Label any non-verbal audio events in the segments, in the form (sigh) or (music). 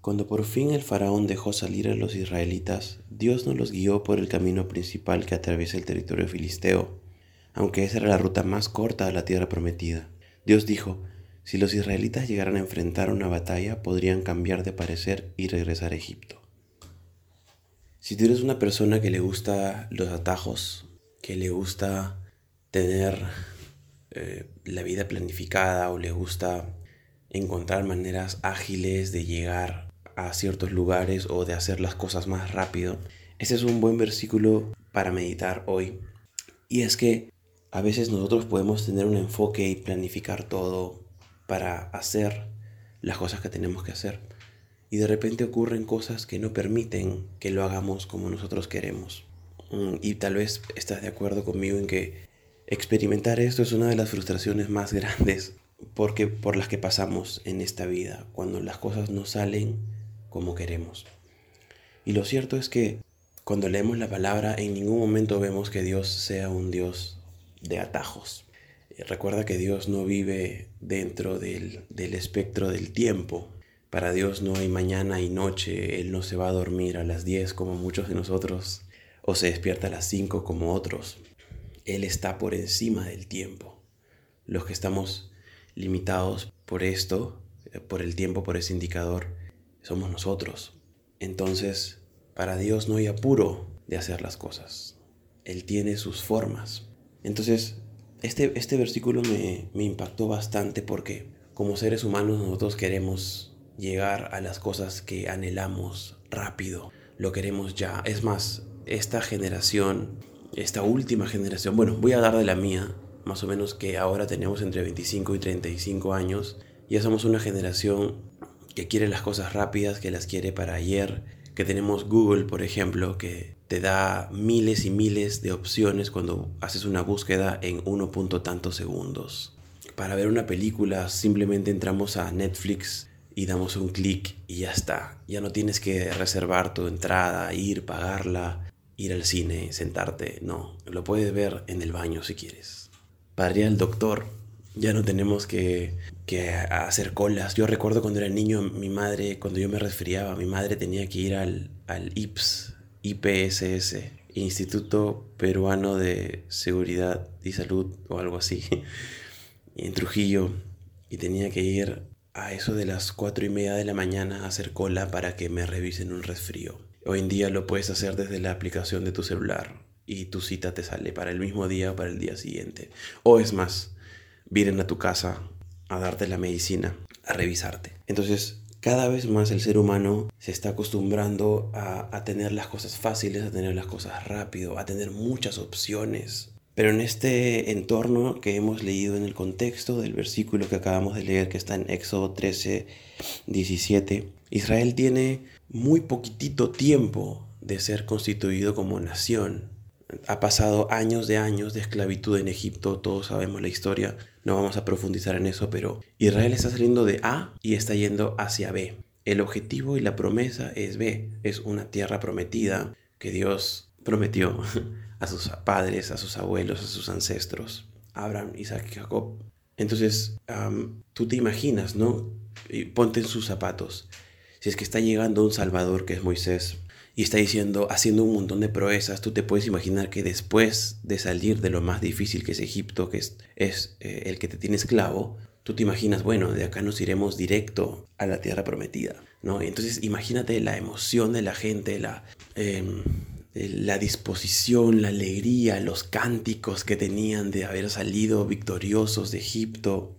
Cuando por fin el faraón dejó salir a los israelitas, Dios no los guió por el camino principal que atraviesa el territorio filisteo, aunque esa era la ruta más corta a la tierra prometida. Dios dijo, si los israelitas llegaran a enfrentar una batalla, podrían cambiar de parecer y regresar a Egipto. Si tú eres una persona que le gusta los atajos, que le gusta tener eh, la vida planificada o le gusta encontrar maneras ágiles de llegar a ciertos lugares o de hacer las cosas más rápido. Ese es un buen versículo para meditar hoy. Y es que a veces nosotros podemos tener un enfoque y planificar todo para hacer las cosas que tenemos que hacer. Y de repente ocurren cosas que no permiten que lo hagamos como nosotros queremos. Mm, y tal vez estás de acuerdo conmigo en que experimentar esto es una de las frustraciones más (laughs) grandes porque por las que pasamos en esta vida, cuando las cosas no salen como queremos. Y lo cierto es que cuando leemos la palabra en ningún momento vemos que Dios sea un Dios de atajos. Recuerda que Dios no vive dentro del, del, espectro del tiempo. Para Dios no hay mañana y noche. Él no se va a dormir a las 10 como muchos de nosotros o se despierta a las 5 como otros. Él está por encima del tiempo. Los que estamos limitados por esto, por el tiempo, por ese indicador, somos nosotros. Entonces, para Dios no hay apuro de hacer las cosas. Él tiene sus formas. Entonces, este, este versículo me, me impactó bastante porque como seres humanos nosotros queremos llegar a las cosas que anhelamos rápido. Lo queremos ya. Es más, esta generación, esta última generación, bueno, voy a dar de la mía, más o menos que ahora tenemos entre 25 y 35 años. Ya somos una generación que quiere las cosas rápidas, que las quiere para ayer, que tenemos Google, por ejemplo, que te da miles y miles de opciones cuando haces una búsqueda en uno punto tantos segundos. Para ver una película simplemente entramos a Netflix y damos un clic y ya está. Ya no tienes que reservar tu entrada, ir, pagarla, ir al cine, sentarte. No, lo puedes ver en el baño si quieres. Para ir al doctor, ya no tenemos que, hacer colas. Yo recuerdo cuando era niño, mi madre, cuando yo me resfriaba, mi madre tenía que ir al, al IPS, IPSS, Instituto Peruano de Seguridad y Salud o algo así, (laughs) en Trujillo, y tenía que ir a eso de las cuatro y media de la mañana a hacer cola para que me revisen un resfrío. Hoy en día lo puedes hacer desde la aplicación de tu celular y tu cita te sale para el mismo día o para el día siguiente. O es más, vienen a tu casa a darte la medicina, a revisarte. Entonces, cada vez más el ser humano se está acostumbrando a, tener las cosas fáciles, a tener las cosas rápido, a tener muchas opciones. Pero en este entorno que hemos leído en el contexto del versículo que acabamos de leer, que está en Éxodo 13, 17, Israel tiene muy poquitito tiempo de ser constituido como nación. Ha pasado años de años de esclavitud en Egipto, todos sabemos la historia, no vamos a profundizar en eso, pero Israel está saliendo de A y está yendo hacia B. El objetivo y la promesa es B, es una tierra prometida que Dios prometió (laughs) a sus padres, a sus abuelos, a sus ancestros, Abraham, Isaac y Jacob. Entonces, tú te imaginas, ¿no? Y ponte en sus zapatos. Si es que está llegando un Salvador que es Moisés, y está diciendo, haciendo un montón de proezas, tú te puedes imaginar que después de salir de lo más difícil que es Egipto, que es, es eh, el que te tiene esclavo, tú te imaginas, bueno, de acá nos iremos directo a la tierra prometida, ¿no? Entonces imagínate la emoción de la gente, la, em, la disposición, la alegría, los cánticos que tenían de haber salido victoriosos de Egipto.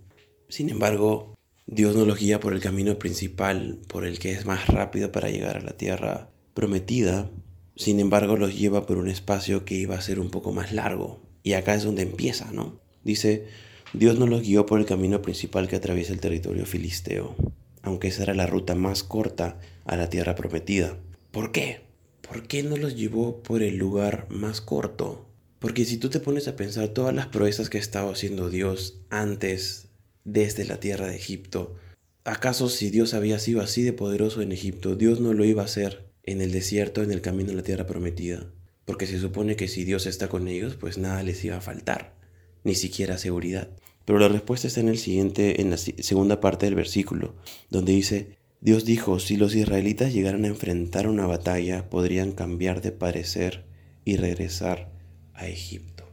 Sin embargo, Dios no los guía por el camino principal, por el que es más rápido para llegar a la tierra prometida, sin embargo los lleva por un espacio que iba a ser un poco más largo. Y acá es donde empieza, ¿no? Dice, Dios no los guió por el camino principal que atraviesa el territorio filisteo, aunque esa era la ruta más corta a la tierra prometida. ¿Por qué? ¿Por qué no los llevó por el lugar más corto? Porque si tú te pones a pensar todas las proezas que estaba haciendo Dios antes desde la tierra de Egipto, ¿acaso si Dios había sido así de poderoso en Egipto, Dios no lo iba a hacer en el desierto, en el camino a la tierra prometida, porque se supone que si Dios está con ellos, pues nada les iba a faltar, ni siquiera seguridad. Pero la respuesta está en el siguiente, en la segunda parte del versículo, donde dice, Dios dijo, si los israelitas llegaran a enfrentar una batalla, podrían cambiar de parecer y regresar a Egipto.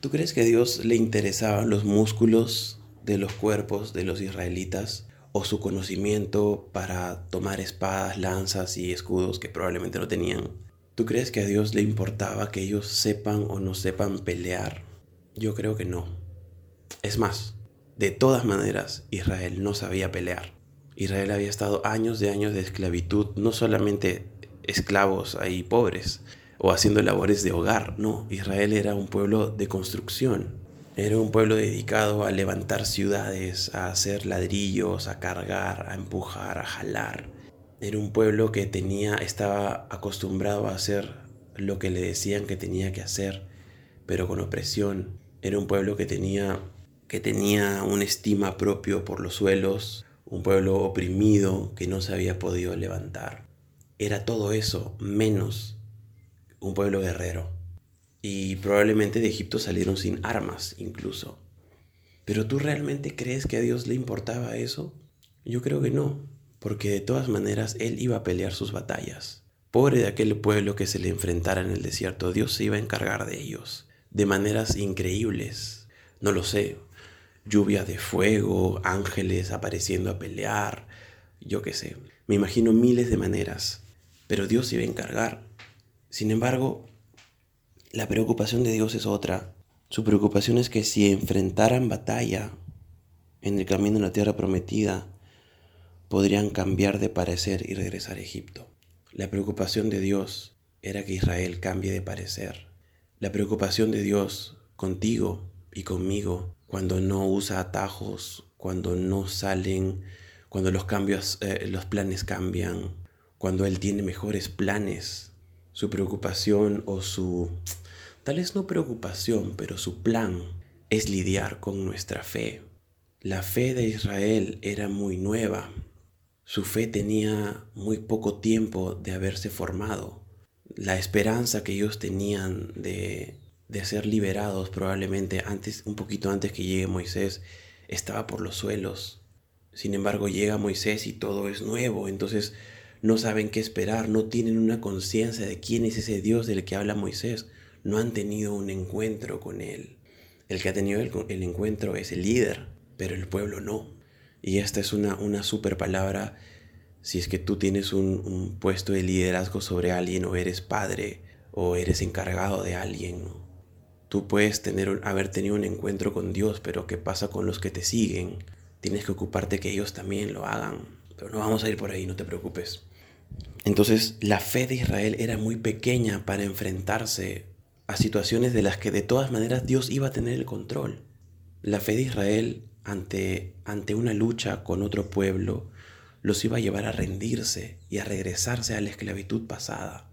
¿Tú crees que a Dios le interesaban los músculos de los cuerpos de los israelitas o su conocimiento para tomar espadas, lanzas y escudos que probablemente no tenían? ¿Tú crees que a Dios le importaba que ellos sepan o no sepan pelear? Yo creo que no. Es más, de todas maneras, Israel no sabía pelear. Israel había estado años de años de esclavitud, no solamente esclavos ahí pobres o haciendo labores de hogar, no, Israel era un pueblo de construcción, era un pueblo dedicado a levantar ciudades, a hacer ladrillos, a cargar, a empujar, a jalar. Era un pueblo que tenía, estaba acostumbrado a hacer lo que le decían que tenía que hacer, pero con opresión. Era un pueblo que tenía, que tenía una estima propio por los suelos, un pueblo oprimido que no se había podido levantar. Era todo eso menos un pueblo guerrero. Y probablemente de Egipto salieron sin armas incluso. Pero ¿tú realmente crees que a Dios le importaba eso? Yo creo que no, porque de todas maneras Él iba a pelear sus batallas. Pobre de aquel pueblo que se le enfrentara en el desierto, Dios se iba a encargar de ellos, de maneras increíbles. No lo sé, lluvia de fuego, ángeles apareciendo a pelear, yo qué sé. Me imagino miles de maneras, pero Dios se iba a encargar. Sin embargo, la preocupación de Dios es otra. Su preocupación es que si enfrentaran batalla en el camino de la tierra prometida, podrían cambiar de parecer y regresar a Egipto. La preocupación de Dios era que Israel cambie de parecer. La preocupación de Dios contigo y conmigo cuando no usa atajos, cuando no salen, cuando los cambios, eh, los planes cambian, cuando él tiene mejores planes. Su preocupación o su, tal vez no preocupación, pero su plan es lidiar con nuestra fe. La fe de Israel era muy nueva. Su fe tenía muy poco tiempo de haberse formado. La esperanza que ellos tenían de de ser liberados probablemente antes, un poquito antes que llegue Moisés, estaba por los suelos. Sin embargo, llega Moisés y todo es nuevo, entonces no saben qué esperar, no tienen una conciencia de quién es ese Dios del que habla Moisés, no han tenido un encuentro con él. El que ha tenido el, encuentro es el líder, pero el pueblo no. Y esta es una, una super palabra si es que tú tienes un, puesto de liderazgo sobre alguien o eres padre o eres encargado de alguien. Tú puedes tener, haber tenido un encuentro con Dios, pero ¿qué pasa con los que te siguen? Tienes que ocuparte que ellos también lo hagan. Pero no vamos a ir por ahí, no te preocupes. Entonces, la fe de Israel era muy pequeña para enfrentarse a situaciones de las que de todas maneras Dios iba a tener el control. La fe de Israel ante, ante una lucha con otro pueblo los iba a llevar a rendirse y a regresarse a la esclavitud pasada.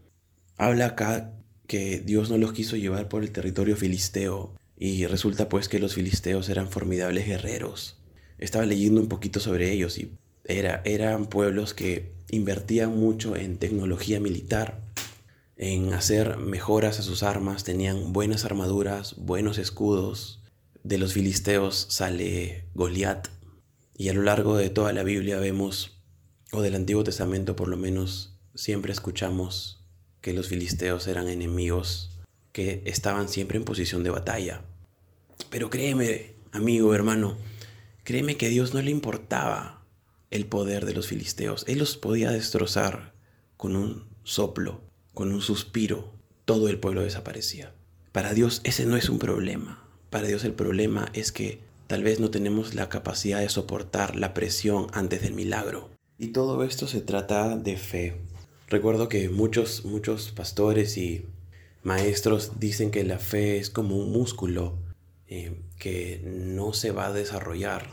Habla acá que Dios no los quiso llevar por el territorio filisteo y resulta pues que los filisteos eran formidables guerreros. Estaba leyendo un poquito sobre ellos y era, eran pueblos que invertían mucho en tecnología militar, en hacer mejoras a sus armas, tenían buenas armaduras, buenos escudos. De los filisteos sale Goliat y a lo largo de toda la Biblia vemos, o del Antiguo Testamento por lo menos, siempre escuchamos que los filisteos eran enemigos que estaban siempre en posición de batalla. Pero créeme, amigo, hermano, créeme que a Dios no le importaba el poder de los filisteos. Él los podía destrozar con un soplo, con un suspiro. Todo el pueblo desaparecía. Para Dios ese no es un problema. Para Dios el problema es que tal vez no tenemos la capacidad de soportar la presión antes del milagro. Y todo esto se trata de fe. Recuerdo que muchos, muchos pastores y maestros dicen que la fe es como un músculo eh, que no se va a desarrollar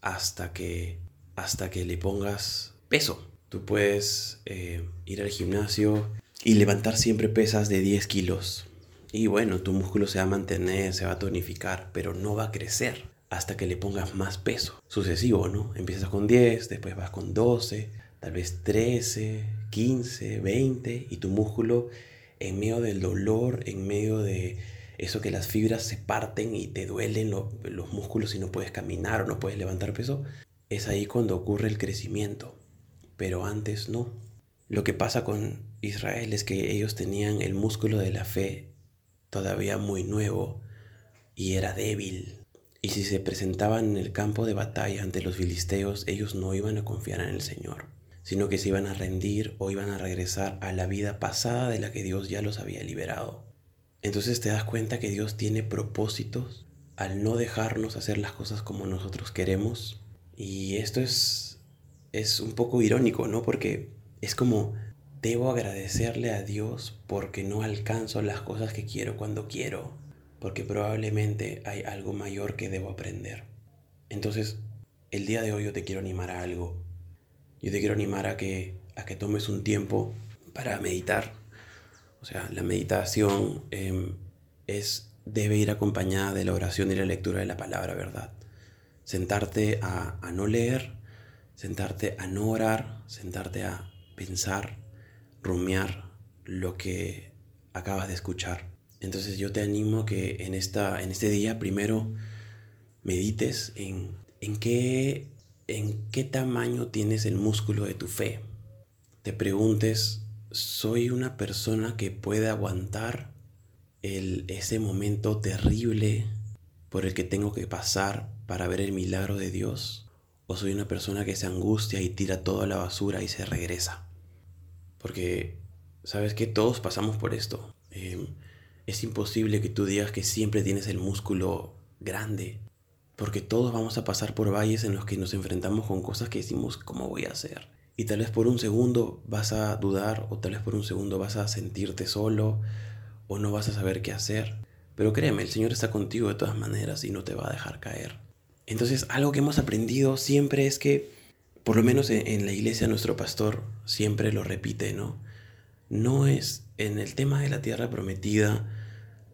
hasta que, hasta que le pongas peso. Tú puedes eh, ir al gimnasio y levantar siempre pesas de 10 kilos. Y bueno, tu músculo se va a mantener, se va a tonificar, pero no va a crecer hasta que le pongas más peso. Sucesivo, ¿no? Empiezas con 10, después vas con 12, tal vez 13, 15, 20 y tu músculo en medio del dolor, en medio de eso que las fibras se parten y te duelen los músculos y no puedes caminar o no puedes levantar peso, es ahí cuando ocurre el crecimiento. pero antes no. Lo que pasa con Israel es que ellos tenían el músculo de la fe todavía muy nuevo y era débil. Y si se presentaban en el campo de batalla ante los filisteos, ellos no iban a confiar en el Señor, sino que se iban a rendir o iban a regresar a la vida pasada de la que Dios ya los había liberado. Entonces te das cuenta que Dios tiene propósitos al no dejarnos hacer las cosas como nosotros queremos. Y esto es, es un poco irónico, ¿no? Porque es como, debo agradecerle a Dios porque no alcanzo las cosas que quiero cuando quiero, porque probablemente hay algo mayor que debo aprender. Entonces, el día de hoy yo te quiero animar a algo. Yo te quiero animar a que, a que tomes un tiempo para meditar. O sea, la meditación em, es debe ir acompañada de la oración y la lectura de la palabra, ¿verdad? Sentarte a, no leer, sentarte a no orar, sentarte a pensar, rumiar lo que acabas de escuchar. Entonces yo te animo que en, esta, en este día primero medites en, en, qué, en qué tamaño tienes el músculo de tu fe. Te preguntes, ¿soy una persona que puede aguantar ese momento terrible por el que tengo que pasar para ver el milagro de Dios? ¿O soy una persona que se angustia y tira toda la basura y se regresa? Porque, ¿sabes que Todos pasamos por esto. Em, es imposible que tú digas que siempre tienes el músculo grande. Porque todos vamos a pasar por valles en los que nos enfrentamos con cosas que decimos, ¿cómo voy a hacer? Y tal vez por un segundo vas a dudar o tal vez por un segundo vas a sentirte solo o no vas a saber qué hacer. Pero créeme, el Señor está contigo de todas maneras y no te va a dejar caer. Entonces, algo que hemos aprendido siempre es que, por lo menos en, la iglesia, nuestro pastor siempre lo repite, ¿no? No es en el tema de la tierra prometida,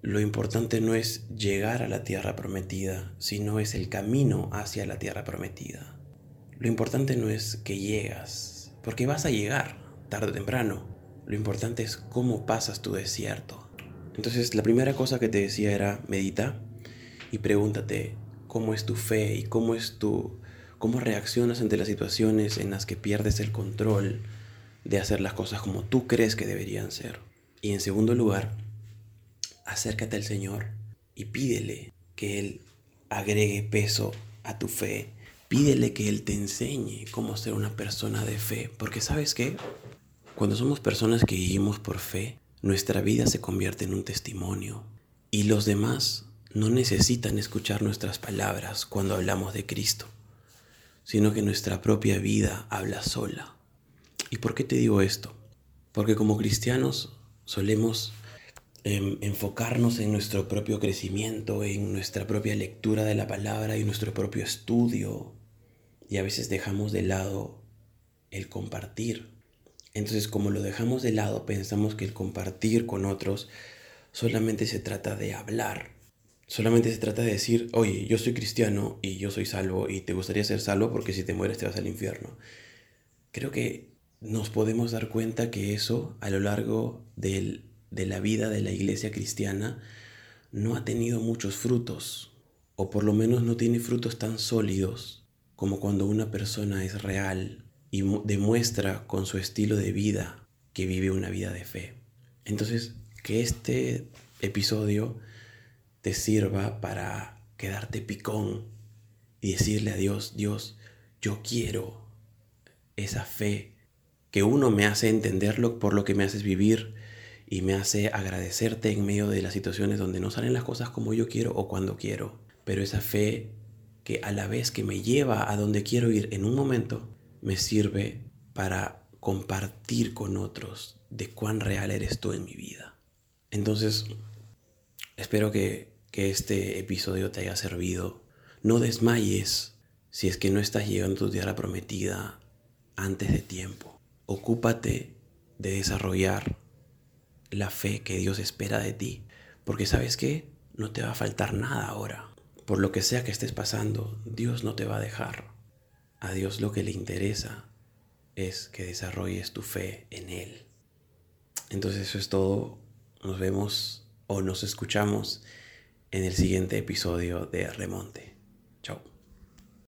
lo importante no es llegar a la tierra prometida, sino es el camino hacia la tierra prometida. Lo importante no es que llegas, porque vas a llegar tarde o temprano. Lo importante es cómo pasas tu desierto. Entonces la primera cosa que te decía era medita y pregúntate cómo es tu fe y cómo es tu cómo reaccionas ante las situaciones en las que pierdes el control de hacer las cosas como tú crees que deberían ser. Y en segundo lugar, acércate al Señor y pídele que Él agregue peso a tu fe. Pídele que Él te enseñe cómo ser una persona de fe. Porque sabes qué? Cuando somos personas que vivimos por fe, nuestra vida se convierte en un testimonio y los demás no necesitan escuchar nuestras palabras cuando hablamos de Cristo, sino que nuestra propia vida habla sola. ¿Y por qué te digo esto? Porque como cristianos solemos em, enfocarnos en nuestro propio crecimiento, en nuestra propia lectura de la palabra y nuestro propio estudio, y a veces dejamos de lado el compartir entonces, como lo dejamos de lado, pensamos que el compartir con otros solamente se trata de hablar. Solamente se trata de decir, oye, yo soy cristiano y yo soy salvo y te gustaría ser salvo porque si te mueres te vas al infierno. Creo que nos podemos dar cuenta que eso a lo largo de la vida de la iglesia cristiana no ha tenido muchos frutos, o por lo menos no tiene frutos tan sólidos como cuando una persona es real y demuestra con su estilo de vida que vive una vida de fe. Entonces, que este episodio te sirva para quedarte picón y decirle a Dios, Dios, yo quiero esa fe que uno me hace entenderlo por lo que me haces vivir y me hace agradecerte en medio de las situaciones donde no salen las cosas como yo quiero o cuando quiero. Pero esa fe que a la vez que me lleva a donde quiero ir en un momento, me sirve para compartir con otros de cuán real eres tú en mi vida. Entonces, espero que, que este episodio te haya servido. No desmayes si es que no estás llegando a tu tierra prometida antes de tiempo. Ocúpate de desarrollar la fe que Dios espera de ti. Porque sabes que no te va a faltar nada ahora. Por lo que sea que estés pasando, Dios no te va a dejar. A Dios lo que le interesa es que desarrolles tu fe en Él. Entonces eso es todo. Nos vemos o nos escuchamos en el siguiente episodio de Remonte. Chao.